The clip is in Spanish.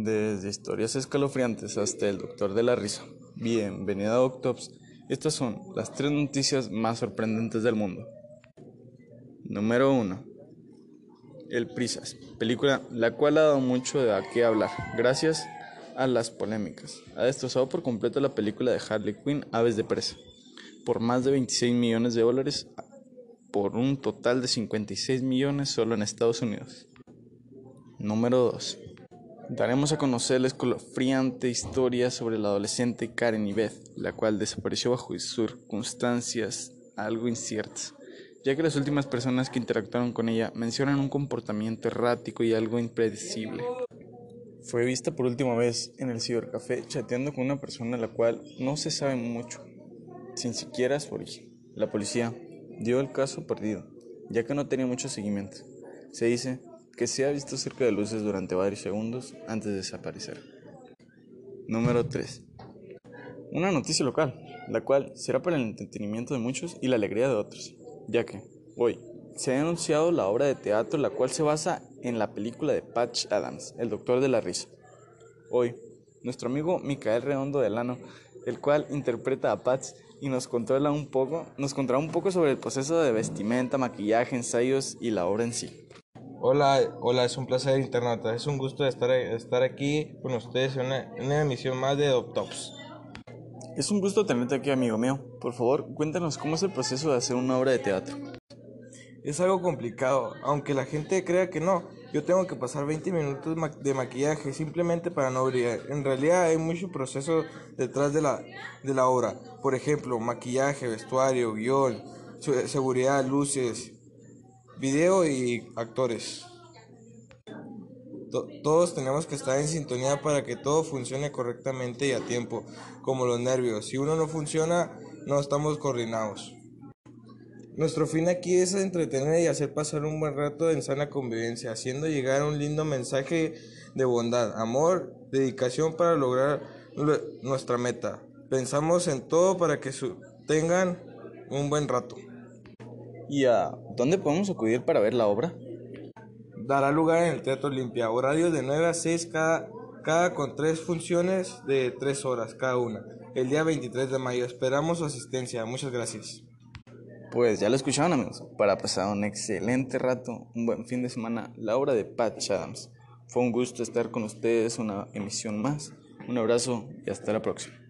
Desde historias escalofriantes hasta el doctor de la risa. Bienvenido a Octops. Estas son las tres noticias más sorprendentes del mundo. Número 1. El Prisas, película la cual ha dado mucho de qué hablar, gracias a las polémicas. Ha destrozado por completo la película de Harley Quinn, Aves de Presa, por más de 26 millones de dólares, por un total de 56 millones solo en Estados Unidos. Número 2. Daremos a conocer la escalofriante historia sobre la adolescente Karen Yvette, la cual desapareció bajo circunstancias algo inciertas, ya que las últimas personas que interactuaron con ella mencionan un comportamiento errático y algo impredecible. Fue vista por última vez en el cibercafé chateando con una persona a la cual no se sabe mucho, sin siquiera su origen. La policía dio el caso perdido, ya que no tenía mucho seguimiento. Se dice que se ha visto cerca de luces durante varios segundos antes de desaparecer. Número 3. Una noticia local, la cual será para el entretenimiento de muchos y la alegría de otros, ya que hoy se ha anunciado la obra de teatro la cual se basa en la película de Patch Adams, El Doctor de la Risa. Hoy, nuestro amigo Micael Redondo Delano, el cual interpreta a Patch y nos controla un poco, nos contará un poco sobre el proceso de vestimenta, maquillaje, ensayos y la obra en sí. Hola, hola, es un placer internauta, es un gusto estar, estar aquí con ustedes en una, una emisión más de Doctops. Es un gusto tenerte aquí, amigo mío. Por favor, cuéntanos cómo es el proceso de hacer una obra de teatro. Es algo complicado, aunque la gente crea que no. Yo tengo que pasar 20 minutos de maquillaje simplemente para no brillar. En realidad hay mucho proceso detrás de la, de la obra. Por ejemplo, maquillaje, vestuario, guion, seguridad, luces, video y actores. todos tenemos que estar en sintonía para que todo funcione correctamente y a tiempo, como los nervios. Si uno no funciona, no estamos coordinados. Nuestro fin aquí es entretener y hacer pasar un buen rato en sana convivencia, haciendo llegar un lindo mensaje de bondad, amor, dedicación para lograr nuestra meta. Pensamos en todo para que tengan un buen rato. ¿Y a dónde podemos acudir para ver la obra? Dará lugar en el Teatro Olimpia, horario de 9 a 6 cada, cada con tres funciones de 3 horas cada una, el día 23 de mayo. Esperamos su asistencia. Muchas gracias. Pues ya lo escucharon amigos, para pasar un excelente rato, un buen fin de semana, la obra de Pat Adams. Fue un gusto estar con ustedes, una emisión más. Un abrazo y hasta la próxima.